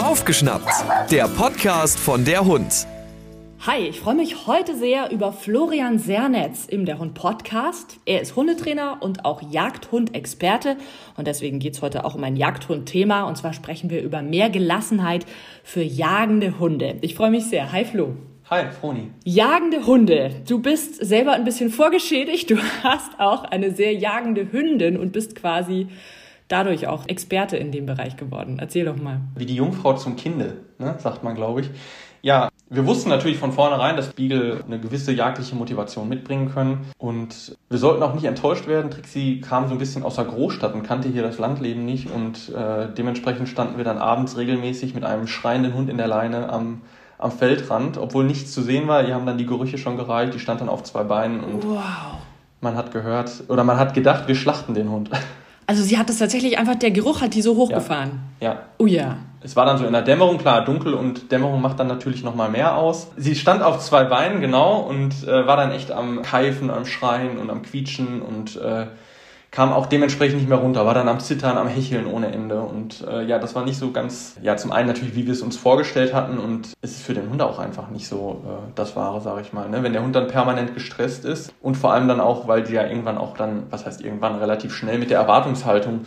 Aufgeschnappt, der Podcast von der Hund. Hi, ich freue mich heute sehr über Florian Sernetz im Der Hund Podcast. Er ist Hundetrainer und auch Jagdhund-Experte und deswegen geht es heute auch um ein Jagdhund-Thema und zwar sprechen wir über mehr Gelassenheit für jagende Hunde. Ich freue mich sehr. Hi Flo. Hi, Froni. Jagende Hunde. Du bist selber ein bisschen vorgeschädigt. Du hast auch eine sehr jagende Hündin und bist quasi dadurch auch Experte in dem Bereich geworden. Erzähl doch mal. Wie die Jungfrau zum Kinde, ne, sagt man, glaube ich. Ja, wir wussten natürlich von vornherein, dass Beagle eine gewisse jagdliche Motivation mitbringen können. Und wir sollten auch nicht enttäuscht werden. Trixie kam so ein bisschen aus der Großstadt und kannte hier das Landleben nicht. Und äh, dementsprechend standen wir dann abends regelmäßig mit einem schreienden Hund in der Leine am, am Feldrand, obwohl nichts zu sehen war. Die haben dann die Gerüche schon gereicht. Die stand dann auf zwei Beinen und wow. man hat gehört oder man hat gedacht, wir schlachten den Hund. Also sie hat es tatsächlich einfach, der Geruch hat die so hochgefahren. Ja. ja. Oh ja. Es war dann so in der Dämmerung, klar, dunkel und Dämmerung macht dann natürlich nochmal mehr aus. Sie stand auf zwei Beinen, genau, und äh, war dann echt am Keifen, am Schreien und am Quietschen und äh, kam auch dementsprechend nicht mehr runter, war dann am Zittern, am Hecheln ohne Ende. Und äh, ja, das war nicht so ganz, ja, zum einen natürlich, wie wir es uns vorgestellt hatten und es ist für den Hund auch einfach nicht so äh, das Wahre, sage ich mal. Ne? Wenn der Hund dann permanent gestresst ist und vor allem dann auch, weil die ja irgendwann auch dann, was heißt irgendwann, relativ schnell mit der Erwartungshaltung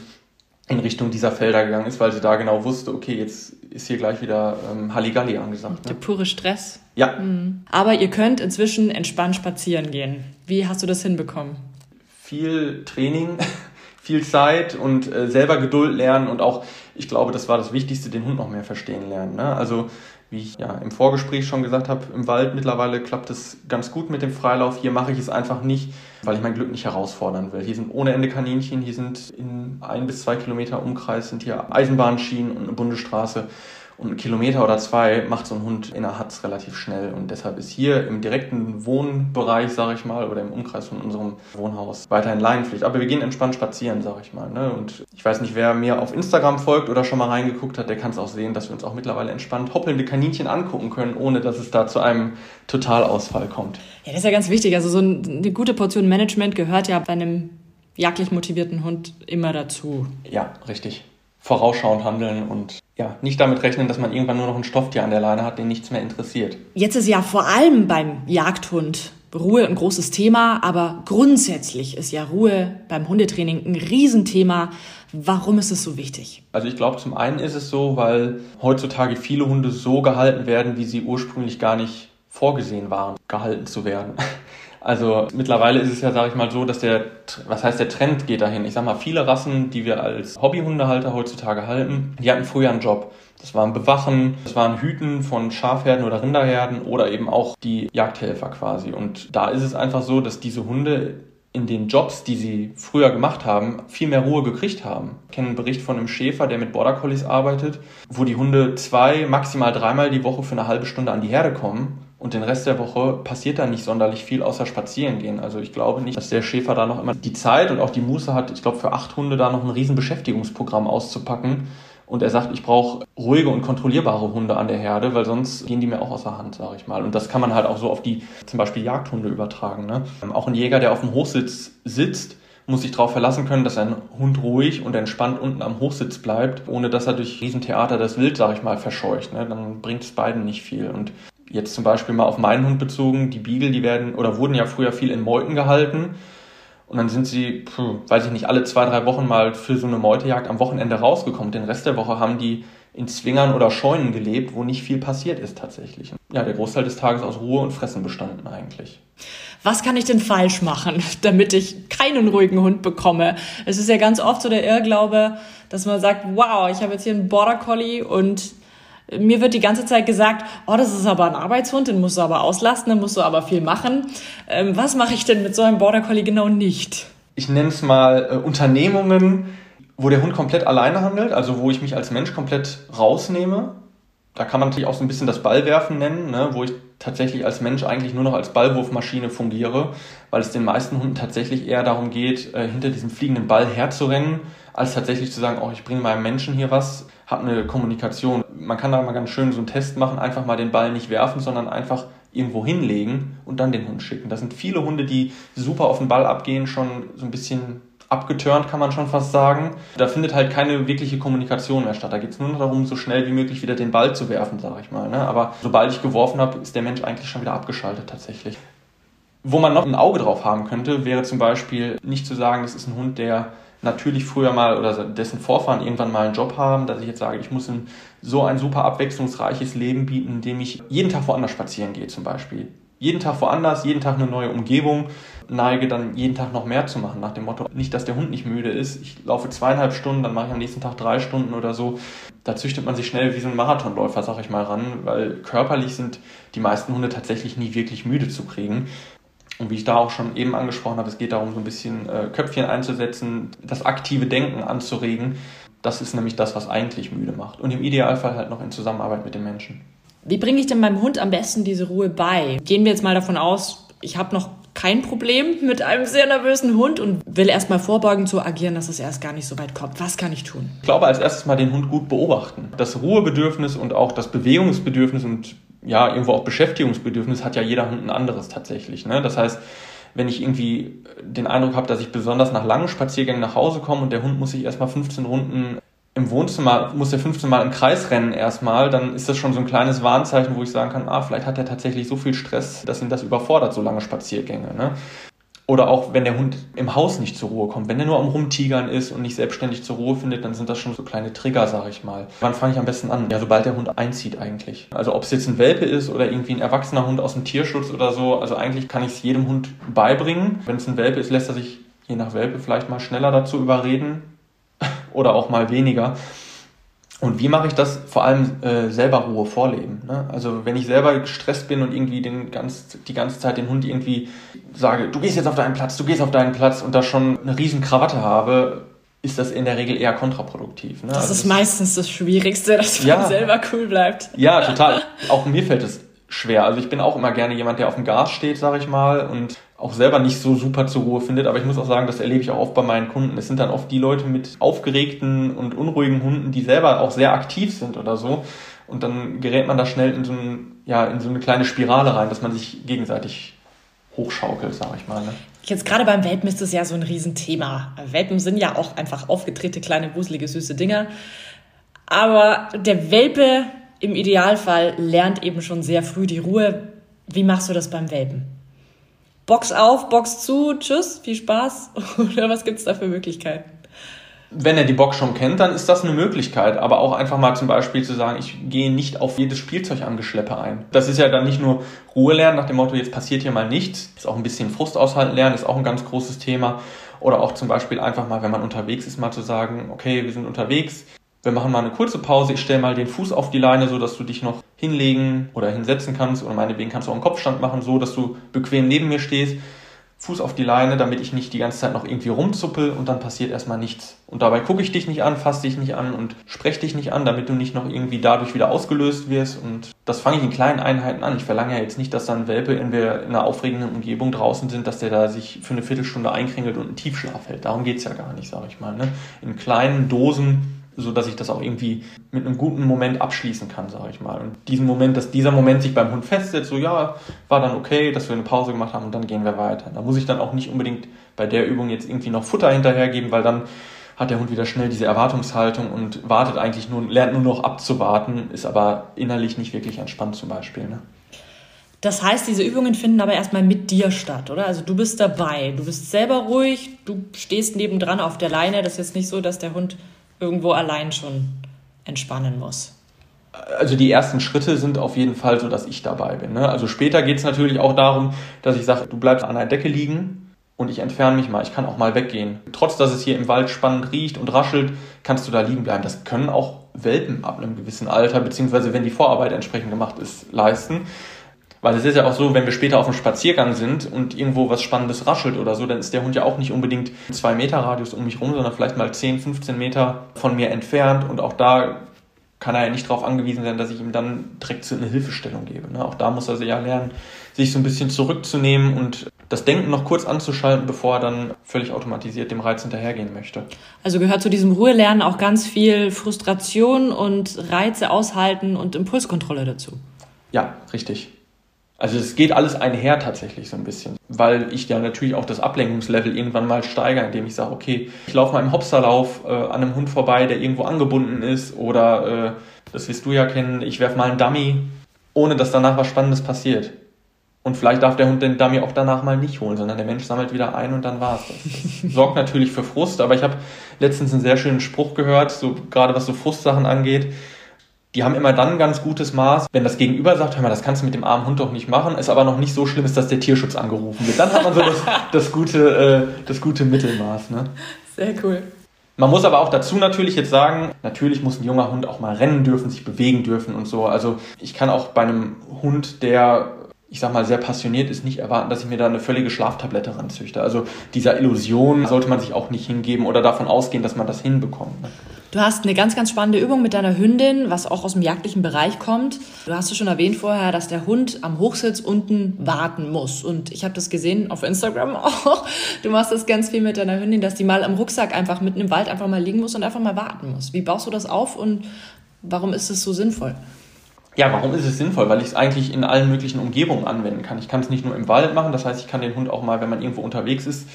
in Richtung dieser Felder gegangen ist, weil sie da genau wusste, okay, jetzt ist hier gleich wieder ähm, Halligalli angesagt. Ne? Der pure Stress. Ja. Mhm. Aber ihr könnt inzwischen entspannt spazieren gehen. Wie hast du das hinbekommen? Viel Training, viel Zeit und äh, selber Geduld lernen und auch, ich glaube, das war das Wichtigste, den Hund noch mehr verstehen lernen. Ne? Also wie ich ja im Vorgespräch schon gesagt habe, im Wald mittlerweile klappt es ganz gut mit dem Freilauf. Hier mache ich es einfach nicht, weil ich mein Glück nicht herausfordern will. Hier sind ohne Ende Kaninchen, hier sind in ein bis zwei Kilometer Umkreis sind hier Eisenbahnschienen und eine Bundesstraße. Und einen Kilometer oder zwei macht so ein Hund in der Hatz relativ schnell. Und deshalb ist hier im direkten Wohnbereich, sage ich mal, oder im Umkreis von unserem Wohnhaus weiterhin Leinenpflicht. Aber wir gehen entspannt spazieren, sage ich mal. Ne? Und ich weiß nicht, wer mir auf Instagram folgt oder schon mal reingeguckt hat, der kann es auch sehen, dass wir uns auch mittlerweile entspannt hoppelnde Kaninchen angucken können, ohne dass es da zu einem Totalausfall kommt. Ja, das ist ja ganz wichtig. Also so eine gute Portion Management gehört ja bei einem jagdlich motivierten Hund immer dazu. Ja, richtig vorausschauend handeln und ja, nicht damit rechnen, dass man irgendwann nur noch ein Stofftier an der Leine hat, den nichts mehr interessiert. Jetzt ist ja vor allem beim Jagdhund Ruhe ein großes Thema, aber grundsätzlich ist ja Ruhe beim Hundetraining ein Riesenthema. Warum ist es so wichtig? Also ich glaube, zum einen ist es so, weil heutzutage viele Hunde so gehalten werden, wie sie ursprünglich gar nicht vorgesehen waren, gehalten zu werden. Also mittlerweile ist es ja, sage ich mal, so, dass der, was heißt der Trend geht dahin. Ich sag mal, viele Rassen, die wir als Hobbyhundehalter heutzutage halten, die hatten früher einen Job. Das waren Bewachen, das waren Hüten von Schafherden oder Rinderherden oder eben auch die Jagdhelfer quasi. Und da ist es einfach so, dass diese Hunde in den Jobs, die sie früher gemacht haben, viel mehr Ruhe gekriegt haben. Ich kenne einen Bericht von einem Schäfer, der mit Border Collies arbeitet, wo die Hunde zwei, maximal dreimal die Woche für eine halbe Stunde an die Herde kommen und den Rest der Woche passiert da nicht sonderlich viel außer spazieren gehen. Also ich glaube nicht, dass der Schäfer da noch immer die Zeit und auch die Muße hat, ich glaube für acht Hunde da noch ein riesen Beschäftigungsprogramm auszupacken. Und er sagt, ich brauche ruhige und kontrollierbare Hunde an der Herde, weil sonst gehen die mir auch aus der Hand, sage ich mal. Und das kann man halt auch so auf die zum Beispiel Jagdhunde übertragen. Ne? Auch ein Jäger, der auf dem Hochsitz sitzt, muss sich darauf verlassen können, dass ein Hund ruhig und entspannt unten am Hochsitz bleibt, ohne dass er durch Riesentheater das Wild, sage ich mal, verscheucht. Ne? Dann bringt es beiden nicht viel. Und jetzt zum Beispiel mal auf meinen Hund bezogen, die Beagle, die werden oder wurden ja früher viel in Meuten gehalten. Und dann sind sie, puh, weiß ich nicht, alle zwei, drei Wochen mal für so eine Meutejagd am Wochenende rausgekommen. Den Rest der Woche haben die in Zwingern oder Scheunen gelebt, wo nicht viel passiert ist tatsächlich. Ja, der Großteil des Tages aus Ruhe und Fressen bestanden eigentlich. Was kann ich denn falsch machen, damit ich keinen ruhigen Hund bekomme? Es ist ja ganz oft so der Irrglaube, dass man sagt, wow, ich habe jetzt hier einen Border Collie und mir wird die ganze Zeit gesagt, oh, das ist aber ein Arbeitshund, den musst du aber auslasten, den musst du aber viel machen. Ähm, was mache ich denn mit so einem Border Collie genau nicht? Ich nenne es mal äh, Unternehmungen, wo der Hund komplett alleine handelt, also wo ich mich als Mensch komplett rausnehme. Da kann man natürlich auch so ein bisschen das Ballwerfen nennen, ne, wo ich tatsächlich als Mensch eigentlich nur noch als Ballwurfmaschine fungiere, weil es den meisten Hunden tatsächlich eher darum geht, äh, hinter diesem fliegenden Ball herzurennen, als tatsächlich zu sagen, oh, ich bringe meinem Menschen hier was, habe eine Kommunikation. Man kann da mal ganz schön so einen Test machen, einfach mal den Ball nicht werfen, sondern einfach irgendwo hinlegen und dann den Hund schicken. Das sind viele Hunde, die super auf den Ball abgehen, schon so ein bisschen abgeturnt, kann man schon fast sagen. Da findet halt keine wirkliche Kommunikation mehr statt. Da geht es nur noch darum, so schnell wie möglich wieder den Ball zu werfen, sage ich mal. Ne? Aber sobald ich geworfen habe, ist der Mensch eigentlich schon wieder abgeschaltet tatsächlich. Wo man noch ein Auge drauf haben könnte, wäre zum Beispiel nicht zu sagen, das ist ein Hund, der natürlich früher mal oder dessen Vorfahren irgendwann mal einen Job haben, dass ich jetzt sage, ich muss ihm so ein super abwechslungsreiches Leben bieten, indem ich jeden Tag woanders spazieren gehe zum Beispiel jeden Tag woanders, jeden Tag eine neue Umgebung, neige dann jeden Tag noch mehr zu machen, nach dem Motto, nicht, dass der Hund nicht müde ist. Ich laufe zweieinhalb Stunden, dann mache ich am nächsten Tag drei Stunden oder so. Da züchtet man sich schnell wie so ein Marathonläufer, sag ich mal, ran, weil körperlich sind die meisten Hunde tatsächlich nie wirklich müde zu kriegen. Und wie ich da auch schon eben angesprochen habe, es geht darum, so ein bisschen äh, Köpfchen einzusetzen, das aktive Denken anzuregen. Das ist nämlich das, was eigentlich müde macht. Und im Idealfall halt noch in Zusammenarbeit mit den Menschen. Wie bringe ich denn meinem Hund am besten diese Ruhe bei? Gehen wir jetzt mal davon aus, ich habe noch kein Problem mit einem sehr nervösen Hund und will erstmal vorbeugen zu agieren, dass es erst gar nicht so weit kommt. Was kann ich tun? Ich glaube, als erstes mal den Hund gut beobachten. Das Ruhebedürfnis und auch das Bewegungsbedürfnis und ja, irgendwo auch Beschäftigungsbedürfnis hat ja jeder Hund ein anderes tatsächlich. Ne? Das heißt, wenn ich irgendwie den Eindruck habe, dass ich besonders nach langen Spaziergängen nach Hause komme und der Hund muss sich erstmal 15 Runden im Wohnzimmer muss er 15 Mal im Kreis rennen erstmal, dann ist das schon so ein kleines Warnzeichen, wo ich sagen kann, ah, vielleicht hat er tatsächlich so viel Stress, dass ihn das überfordert, so lange Spaziergänge. Ne? Oder auch wenn der Hund im Haus nicht zur Ruhe kommt. Wenn der nur am Rumtigern ist und nicht selbstständig zur Ruhe findet, dann sind das schon so kleine Trigger, sag ich mal. Wann fange ich am besten an? Ja, sobald der Hund einzieht eigentlich. Also ob es jetzt ein Welpe ist oder irgendwie ein erwachsener Hund aus dem Tierschutz oder so. Also eigentlich kann ich es jedem Hund beibringen. Wenn es ein Welpe ist, lässt er sich je nach Welpe vielleicht mal schneller dazu überreden oder auch mal weniger. Und wie mache ich das? Vor allem äh, selber Ruhe vorleben. Ne? Also wenn ich selber gestresst bin und irgendwie den ganz, die ganze Zeit den Hund irgendwie sage, du gehst jetzt auf deinen Platz, du gehst auf deinen Platz und da schon eine riesen Krawatte habe, ist das in der Regel eher kontraproduktiv. Ne? Das also ist meistens das Schwierigste, dass man ja, selber cool bleibt. Ja, total. Auch mir fällt es schwer. Also ich bin auch immer gerne jemand, der auf dem Gas steht, sage ich mal, und auch selber nicht so super zur Ruhe findet. Aber ich muss auch sagen, das erlebe ich auch oft bei meinen Kunden. Es sind dann oft die Leute mit aufgeregten und unruhigen Hunden, die selber auch sehr aktiv sind oder so. Und dann gerät man da schnell in so, ein, ja, in so eine kleine Spirale rein, dass man sich gegenseitig hochschaukelt, sage ich mal. Ne? Jetzt gerade beim Welpen ist das ja so ein Riesenthema. Welpen sind ja auch einfach aufgedrehte, kleine, wuselige, süße Dinger. Aber der Welpe im Idealfall lernt eben schon sehr früh die Ruhe. Wie machst du das beim Welpen? Box auf, Box zu, tschüss, viel Spaß? Oder was gibt es da für Möglichkeiten? Wenn er die Box schon kennt, dann ist das eine Möglichkeit. Aber auch einfach mal zum Beispiel zu sagen, ich gehe nicht auf jedes Spielzeug angeschleppe ein. Das ist ja dann nicht nur Ruhe lernen nach dem Motto, jetzt passiert hier mal nichts. Ist auch ein bisschen Frust aushalten lernen, ist auch ein ganz großes Thema. Oder auch zum Beispiel einfach mal, wenn man unterwegs ist, mal zu sagen, okay, wir sind unterwegs, wir machen mal eine kurze Pause. Ich stelle mal den Fuß auf die Leine, so dass du dich noch hinlegen oder hinsetzen kannst. Oder meinetwegen kannst du auch einen Kopfstand machen, so dass du bequem neben mir stehst. Fuß auf die Leine, damit ich nicht die ganze Zeit noch irgendwie rumzuppel und dann passiert erstmal nichts. Und dabei gucke ich dich nicht an, fasse dich nicht an und spreche dich nicht an, damit du nicht noch irgendwie dadurch wieder ausgelöst wirst. Und das fange ich in kleinen Einheiten an. Ich verlange ja jetzt nicht, dass dann Welpe, wenn wir in einer aufregenden Umgebung draußen sind, dass der da sich für eine Viertelstunde einkringelt und einen Tiefschlaf hält. Darum geht's ja gar nicht, sage ich mal. Ne? In kleinen Dosen so dass ich das auch irgendwie mit einem guten Moment abschließen kann, sage ich mal. Und diesen Moment, dass dieser Moment sich beim Hund festsetzt, so ja, war dann okay, dass wir eine Pause gemacht haben und dann gehen wir weiter. Da muss ich dann auch nicht unbedingt bei der Übung jetzt irgendwie noch Futter hinterhergeben, weil dann hat der Hund wieder schnell diese Erwartungshaltung und wartet eigentlich nur, lernt nur noch abzuwarten, ist aber innerlich nicht wirklich entspannt zum Beispiel. Ne? Das heißt, diese Übungen finden aber erstmal mit dir statt, oder? Also du bist dabei, du bist selber ruhig, du stehst nebendran auf der Leine. Das ist jetzt nicht so, dass der Hund irgendwo allein schon entspannen muss? Also die ersten Schritte sind auf jeden Fall so, dass ich dabei bin. Ne? Also später geht es natürlich auch darum, dass ich sage, du bleibst an der Decke liegen und ich entferne mich mal. Ich kann auch mal weggehen. Trotz dass es hier im Wald spannend riecht und raschelt, kannst du da liegen bleiben. Das können auch Welpen ab einem gewissen Alter, beziehungsweise wenn die Vorarbeit entsprechend gemacht ist, leisten. Weil es ist ja auch so, wenn wir später auf einem Spaziergang sind und irgendwo was Spannendes raschelt oder so, dann ist der Hund ja auch nicht unbedingt zwei Meter Radius um mich rum, sondern vielleicht mal 10, 15 Meter von mir entfernt. Und auch da kann er ja nicht darauf angewiesen sein, dass ich ihm dann direkt eine Hilfestellung gebe. Ne? Auch da muss er ja lernen, sich so ein bisschen zurückzunehmen und das Denken noch kurz anzuschalten, bevor er dann völlig automatisiert dem Reiz hinterhergehen möchte. Also gehört zu diesem Ruhelernen auch ganz viel Frustration und Reize aushalten und Impulskontrolle dazu. Ja, richtig. Also es geht alles einher tatsächlich so ein bisschen, weil ich ja natürlich auch das Ablenkungslevel irgendwann mal steigere, indem ich sage, okay, ich laufe mal im Hopsterlauf äh, an einem Hund vorbei, der irgendwo angebunden ist oder, äh, das wirst du ja kennen, ich werfe mal einen Dummy, ohne dass danach was Spannendes passiert. Und vielleicht darf der Hund den Dummy auch danach mal nicht holen, sondern der Mensch sammelt wieder ein und dann war's das. Sorgt natürlich für Frust, aber ich habe letztens einen sehr schönen Spruch gehört, so gerade was so Frustsachen angeht die haben immer dann ein ganz gutes Maß, wenn das Gegenüber sagt, hör mal, das kannst du mit dem armen Hund doch nicht machen, ist aber noch nicht so schlimm ist, dass der Tierschutz angerufen wird. Dann hat man so das, das, gute, äh, das gute Mittelmaß. Ne? Sehr cool. Man muss aber auch dazu natürlich jetzt sagen, natürlich muss ein junger Hund auch mal rennen dürfen, sich bewegen dürfen und so. Also ich kann auch bei einem Hund, der ich sag mal, sehr passioniert ist, nicht erwarten, dass ich mir da eine völlige Schlaftablette ranzüchte. Also dieser Illusion sollte man sich auch nicht hingeben oder davon ausgehen, dass man das hinbekommt. Ne? Du hast eine ganz, ganz spannende Übung mit deiner Hündin, was auch aus dem jagdlichen Bereich kommt. Du hast schon erwähnt vorher, dass der Hund am Hochsitz unten warten muss. Und ich habe das gesehen auf Instagram auch. Du machst das ganz viel mit deiner Hündin, dass die mal am Rucksack einfach mitten im Wald einfach mal liegen muss und einfach mal warten muss. Wie baust du das auf und warum ist es so sinnvoll? Ja, warum ist es sinnvoll? Weil ich es eigentlich in allen möglichen Umgebungen anwenden kann. Ich kann es nicht nur im Wald machen, das heißt, ich kann den Hund auch mal, wenn man irgendwo unterwegs ist,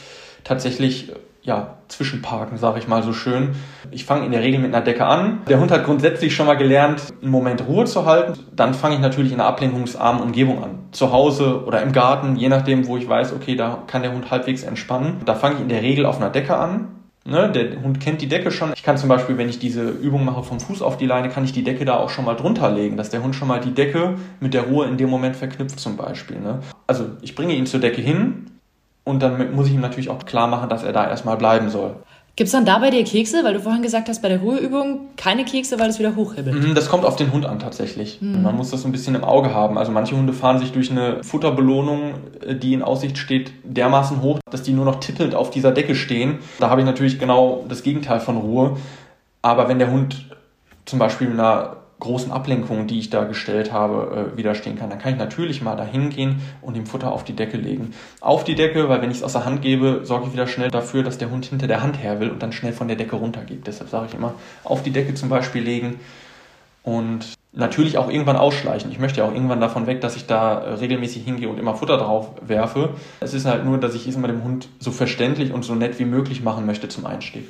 tatsächlich ja, zwischenparken, sage ich mal so schön. Ich fange in der Regel mit einer Decke an. Der Hund hat grundsätzlich schon mal gelernt, einen Moment Ruhe zu halten. Dann fange ich natürlich in einer ablenkungsarmen Umgebung an. Zu Hause oder im Garten, je nachdem, wo ich weiß, okay, da kann der Hund halbwegs entspannen. Da fange ich in der Regel auf einer Decke an. Ne, der Hund kennt die Decke schon. Ich kann zum Beispiel, wenn ich diese Übung mache vom Fuß auf die Leine, kann ich die Decke da auch schon mal drunter legen, dass der Hund schon mal die Decke mit der Ruhe in dem Moment verknüpft zum Beispiel. Ne? Also ich bringe ihn zur Decke hin, und dann muss ich ihm natürlich auch klar machen, dass er da erstmal bleiben soll. Gibt es dann da bei dir Kekse? Weil du vorhin gesagt hast, bei der Ruheübung keine Kekse, weil es wieder hochhibbelt. Mhm, das kommt auf den Hund an tatsächlich. Mhm. Man muss das so ein bisschen im Auge haben. Also manche Hunde fahren sich durch eine Futterbelohnung, äh, die in Aussicht steht, dermaßen hoch, dass die nur noch tippelnd auf dieser Decke stehen. Da habe ich natürlich genau das Gegenteil von Ruhe. Aber wenn der Hund zum Beispiel in einer großen Ablenkungen, die ich da gestellt habe, äh, widerstehen kann. Dann kann ich natürlich mal da hingehen und dem Futter auf die Decke legen. Auf die Decke, weil wenn ich es aus der Hand gebe, sorge ich wieder schnell dafür, dass der Hund hinter der Hand her will und dann schnell von der Decke runtergeht. Deshalb sage ich immer, auf die Decke zum Beispiel legen und natürlich auch irgendwann ausschleichen. Ich möchte ja auch irgendwann davon weg, dass ich da äh, regelmäßig hingehe und immer Futter drauf werfe. Es ist halt nur, dass ich es immer dem Hund so verständlich und so nett wie möglich machen möchte zum Einstieg.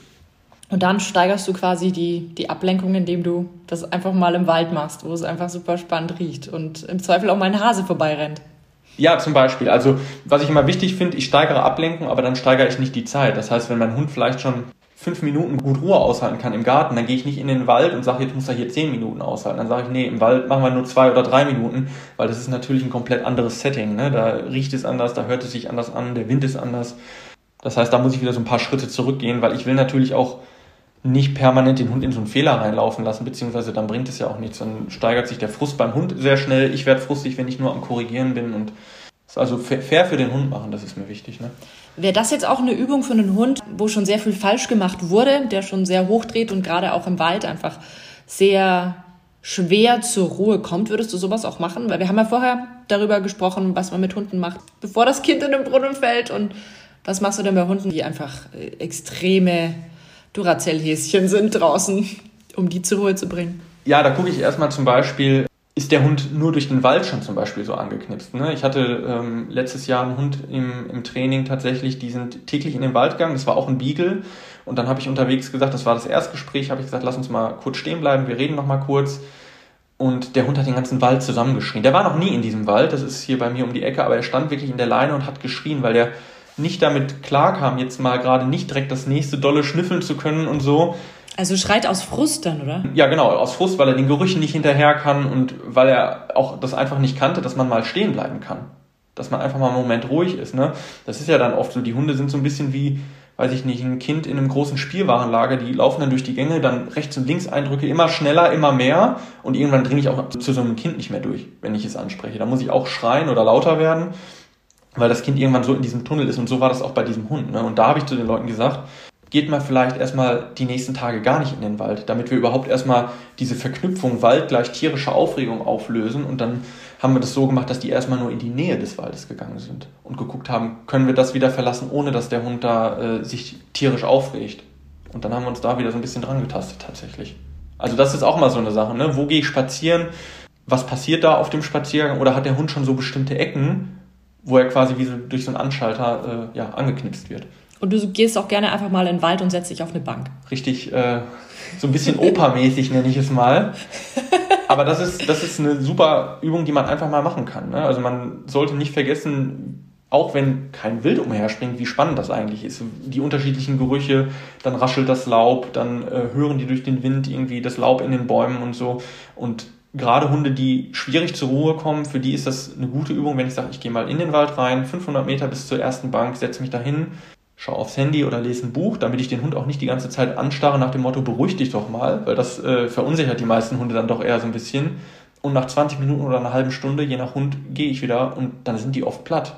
Und dann steigerst du quasi die, die Ablenkung, indem du das einfach mal im Wald machst, wo es einfach super spannend riecht und im Zweifel auch mal ein Hase vorbeirennt. Ja, zum Beispiel. Also, was ich immer wichtig finde, ich steigere Ablenkung, aber dann steigere ich nicht die Zeit. Das heißt, wenn mein Hund vielleicht schon fünf Minuten gut Ruhe aushalten kann im Garten, dann gehe ich nicht in den Wald und sage, jetzt muss er hier zehn Minuten aushalten. Dann sage ich, nee, im Wald machen wir nur zwei oder drei Minuten, weil das ist natürlich ein komplett anderes Setting. Ne? Da riecht es anders, da hört es sich anders an, der Wind ist anders. Das heißt, da muss ich wieder so ein paar Schritte zurückgehen, weil ich will natürlich auch nicht permanent den Hund in so einen Fehler reinlaufen lassen, beziehungsweise dann bringt es ja auch nichts. Dann steigert sich der Frust beim Hund sehr schnell. Ich werde frustig, wenn ich nur am Korrigieren bin und also fair für den Hund machen, das ist mir wichtig. Ne? Wäre das jetzt auch eine Übung für einen Hund, wo schon sehr viel falsch gemacht wurde, der schon sehr hoch dreht und gerade auch im Wald einfach sehr schwer zur Ruhe kommt, würdest du sowas auch machen? Weil wir haben ja vorher darüber gesprochen, was man mit Hunden macht, bevor das Kind in den Brunnen fällt und was machst du denn bei Hunden, die einfach äh, extreme Duracell-Häschen sind draußen, um die zur Ruhe zu bringen? Ja, da gucke ich erstmal zum Beispiel, ist der Hund nur durch den Wald schon zum Beispiel so angeknipst. Ne? Ich hatte ähm, letztes Jahr einen Hund im, im Training tatsächlich, die sind täglich in den Wald gegangen, das war auch ein Beagle. Und dann habe ich unterwegs gesagt, das war das Erstgespräch, habe ich gesagt, lass uns mal kurz stehen bleiben, wir reden noch mal kurz. Und der Hund hat den ganzen Wald zusammengeschrien. Der war noch nie in diesem Wald, das ist hier bei mir um die Ecke, aber er stand wirklich in der Leine und hat geschrien, weil der nicht damit klarkam, jetzt mal gerade nicht direkt das nächste Dolle schnüffeln zu können und so. Also schreit aus Frust dann, oder? Ja, genau, aus Frust, weil er den Gerüchen nicht hinterher kann und weil er auch das einfach nicht kannte, dass man mal stehen bleiben kann. Dass man einfach mal einen Moment ruhig ist. Ne? Das ist ja dann oft so, die Hunde sind so ein bisschen wie, weiß ich nicht, ein Kind in einem großen Spielwarenlager, die laufen dann durch die Gänge, dann rechts und links Eindrücke immer schneller, immer mehr und irgendwann dringe ich auch zu so einem Kind nicht mehr durch, wenn ich es anspreche. Da muss ich auch schreien oder lauter werden weil das Kind irgendwann so in diesem Tunnel ist und so war das auch bei diesem Hund. Ne? Und da habe ich zu den Leuten gesagt, geht mal vielleicht erstmal die nächsten Tage gar nicht in den Wald, damit wir überhaupt erstmal diese Verknüpfung Wald gleich tierische Aufregung auflösen und dann haben wir das so gemacht, dass die erstmal nur in die Nähe des Waldes gegangen sind und geguckt haben, können wir das wieder verlassen, ohne dass der Hund da äh, sich tierisch aufregt. Und dann haben wir uns da wieder so ein bisschen dran getastet tatsächlich. Also das ist auch mal so eine Sache, ne? Wo gehe ich spazieren? was passiert da auf dem Spaziergang oder hat der Hund schon so bestimmte Ecken, wo er quasi wie so durch so einen Anschalter äh, ja, angeknipst wird. Und du gehst auch gerne einfach mal in den Wald und setzt dich auf eine Bank. Richtig, äh, so ein bisschen opermäßig nenne ich es mal. Aber das ist, das ist eine super Übung, die man einfach mal machen kann. Ne? Also man sollte nicht vergessen, auch wenn kein Wild umherspringt, wie spannend das eigentlich ist. Die unterschiedlichen Gerüche, dann raschelt das Laub, dann äh, hören die durch den Wind irgendwie das Laub in den Bäumen und so. Und gerade Hunde, die schwierig zur Ruhe kommen, für die ist das eine gute Übung, wenn ich sage, ich gehe mal in den Wald rein, 500 Meter bis zur ersten Bank, setze mich dahin, schaue aufs Handy oder lese ein Buch, damit ich den Hund auch nicht die ganze Zeit anstarre nach dem Motto, beruhig dich doch mal, weil das äh, verunsichert die meisten Hunde dann doch eher so ein bisschen. Und nach 20 Minuten oder einer halben Stunde, je nach Hund, gehe ich wieder und dann sind die oft platt.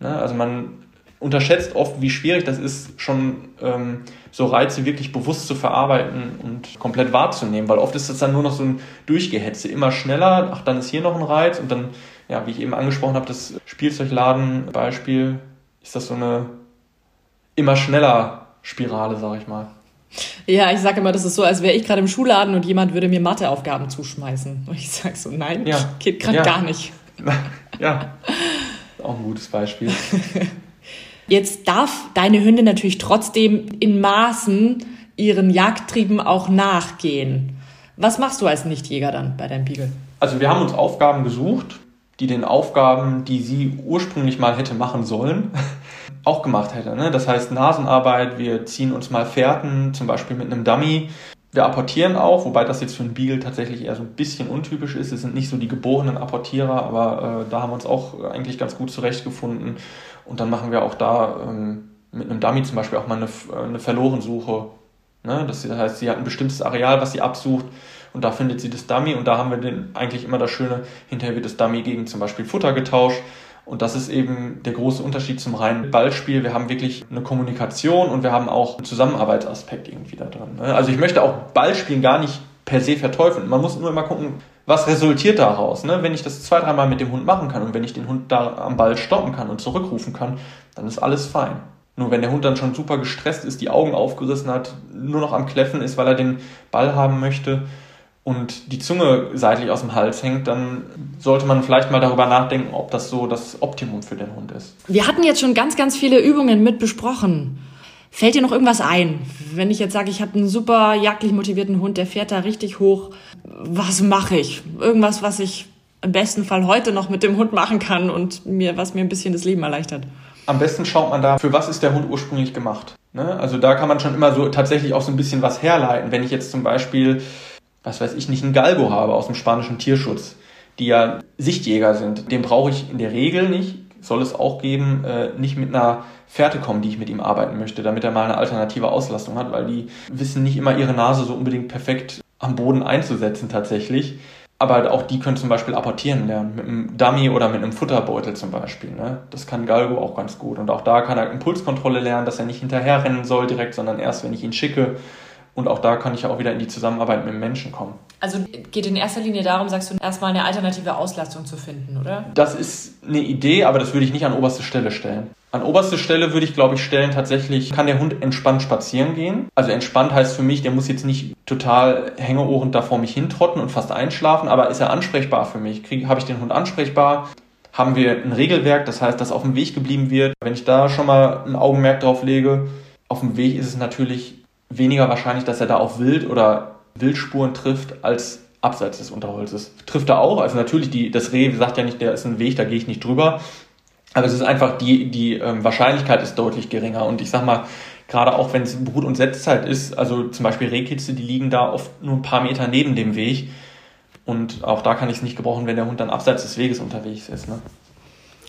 Ne? Also man unterschätzt oft, wie schwierig das ist, schon ähm, so Reize wirklich bewusst zu verarbeiten und komplett wahrzunehmen, weil oft ist das dann nur noch so ein Durchgehetze, immer schneller, ach, dann ist hier noch ein Reiz und dann, ja, wie ich eben angesprochen habe, das Spielzeugladen-Beispiel, ist das so eine immer schneller Spirale, sag ich mal. Ja, ich sage immer, das ist so, als wäre ich gerade im Schulladen und jemand würde mir Matheaufgaben zuschmeißen. Und ich sage so, nein, ja. geht gerade ja. gar nicht. Ja, auch ein gutes Beispiel. Jetzt darf deine Hündin natürlich trotzdem in Maßen ihren Jagdtrieben auch nachgehen. Was machst du als Nichtjäger dann bei deinem Beagle? Also wir haben uns Aufgaben gesucht, die den Aufgaben, die sie ursprünglich mal hätte machen sollen, auch gemacht hätte. Ne? Das heißt Nasenarbeit, wir ziehen uns mal Fährten, zum Beispiel mit einem Dummy. Wir apportieren auch, wobei das jetzt für einen Beagle tatsächlich eher so ein bisschen untypisch ist. Es sind nicht so die geborenen Apportierer, aber äh, da haben wir uns auch eigentlich ganz gut zurechtgefunden. Und dann machen wir auch da ähm, mit einem Dummy zum Beispiel auch mal eine, äh, eine Verlorensuche. Ne? Das heißt, sie hat ein bestimmtes Areal, was sie absucht und da findet sie das Dummy und da haben wir den, eigentlich immer das Schöne, hinterher wird das Dummy gegen zum Beispiel Futter getauscht. Und das ist eben der große Unterschied zum reinen Ballspiel. Wir haben wirklich eine Kommunikation und wir haben auch einen Zusammenarbeitsaspekt irgendwie da drin. Ne? Also ich möchte auch Ballspielen gar nicht per se verteufeln. Man muss nur immer gucken, was resultiert daraus. Ne? Wenn ich das zwei, dreimal mit dem Hund machen kann und wenn ich den Hund da am Ball stoppen kann und zurückrufen kann, dann ist alles fein. Nur wenn der Hund dann schon super gestresst ist, die Augen aufgerissen hat, nur noch am Kläffen ist, weil er den Ball haben möchte und die Zunge seitlich aus dem Hals hängt, dann sollte man vielleicht mal darüber nachdenken, ob das so das Optimum für den Hund ist. Wir hatten jetzt schon ganz, ganz viele Übungen mit besprochen. Fällt dir noch irgendwas ein? Wenn ich jetzt sage, ich habe einen super jagdlich motivierten Hund, der fährt da richtig hoch, was mache ich? Irgendwas, was ich im besten Fall heute noch mit dem Hund machen kann und mir, was mir ein bisschen das Leben erleichtert. Am besten schaut man da, für was ist der Hund ursprünglich gemacht. Ne? Also da kann man schon immer so tatsächlich auch so ein bisschen was herleiten. Wenn ich jetzt zum Beispiel, was weiß ich, nicht einen Galgo habe aus dem spanischen Tierschutz, die ja Sichtjäger sind, den brauche ich in der Regel nicht, soll es auch geben, äh, nicht mit einer Fährte kommen, die ich mit ihm arbeiten möchte, damit er mal eine alternative Auslastung hat, weil die wissen nicht immer ihre Nase so unbedingt perfekt am Boden einzusetzen tatsächlich. Aber auch die können zum Beispiel apportieren lernen, mit einem Dummy oder mit einem Futterbeutel zum Beispiel. Ne? Das kann Galgo auch ganz gut. Und auch da kann er Impulskontrolle lernen, dass er nicht hinterherrennen soll direkt, sondern erst, wenn ich ihn schicke. Und auch da kann ich ja auch wieder in die Zusammenarbeit mit Menschen kommen. Also geht in erster Linie darum, sagst du, erstmal eine alternative Auslastung zu finden, oder? Das ist eine Idee, aber das würde ich nicht an oberste Stelle stellen. An oberste Stelle würde ich, glaube ich, stellen, tatsächlich kann der Hund entspannt spazieren gehen. Also entspannt heißt für mich, der muss jetzt nicht total hängeohrend da vor mich hintrotten und fast einschlafen, aber ist er ansprechbar für mich? Habe ich den Hund ansprechbar? Haben wir ein Regelwerk, das heißt, dass auf dem Weg geblieben wird? Wenn ich da schon mal ein Augenmerk drauf lege, auf dem Weg ist es natürlich weniger wahrscheinlich, dass er da auf Wild oder Wildspuren trifft, als abseits des Unterholzes. Trifft er auch, also natürlich, die, das Reh sagt ja nicht, der ist ein Weg, da gehe ich nicht drüber. Aber es ist einfach, die, die ähm, Wahrscheinlichkeit ist deutlich geringer. Und ich sag mal, gerade auch wenn es Brut- und Setzzeit ist, also zum Beispiel Rehkitze, die liegen da oft nur ein paar Meter neben dem Weg. Und auch da kann ich es nicht gebrauchen, wenn der Hund dann abseits des Weges unterwegs ist. Ne?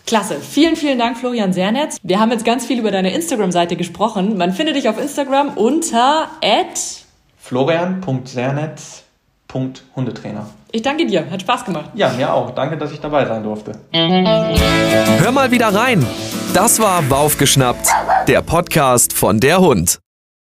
Klasse. Vielen, vielen Dank, Florian Sernetz. Wir haben jetzt ganz viel über deine Instagram-Seite gesprochen. Man findet dich auf Instagram unter florian.sernetz.hundetrainer. Ich danke dir. Hat Spaß gemacht. Ja, mir auch. Danke, dass ich dabei sein durfte. Hör mal wieder rein. Das war Baufgeschnappt, der Podcast von der Hund.